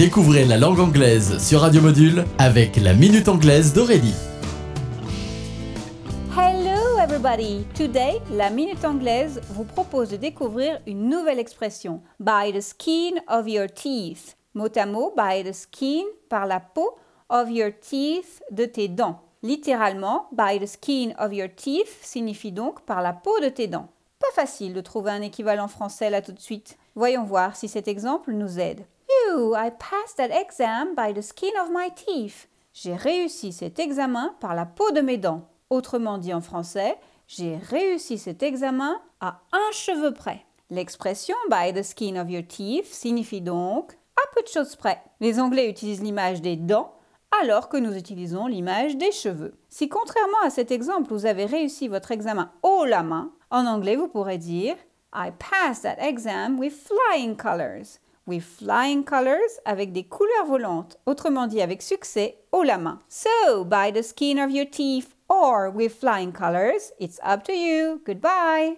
Découvrez la langue anglaise sur Radio Module avec la Minute Anglaise d'Aurélie. Hello everybody! Today, la Minute Anglaise vous propose de découvrir une nouvelle expression, by the skin of your teeth. Mot à mot, by the skin, par la peau, of your teeth, de tes dents. Littéralement, by the skin of your teeth signifie donc par la peau de tes dents. Pas facile de trouver un équivalent français là tout de suite. Voyons voir si cet exemple nous aide. You, I passed that exam by the skin of my teeth. J'ai réussi cet examen par la peau de mes dents. Autrement dit en français, j'ai réussi cet examen à un cheveu près. L'expression by the skin of your teeth signifie donc à peu de choses près. Les Anglais utilisent l'image des dents alors que nous utilisons l'image des cheveux. Si contrairement à cet exemple, vous avez réussi votre examen haut la main, en anglais vous pourrez dire I passed that exam with flying colors with flying colors avec des couleurs volantes, autrement dit avec succès haut la main. So, by the skin of your teeth or with flying colors, it's up to you. Goodbye.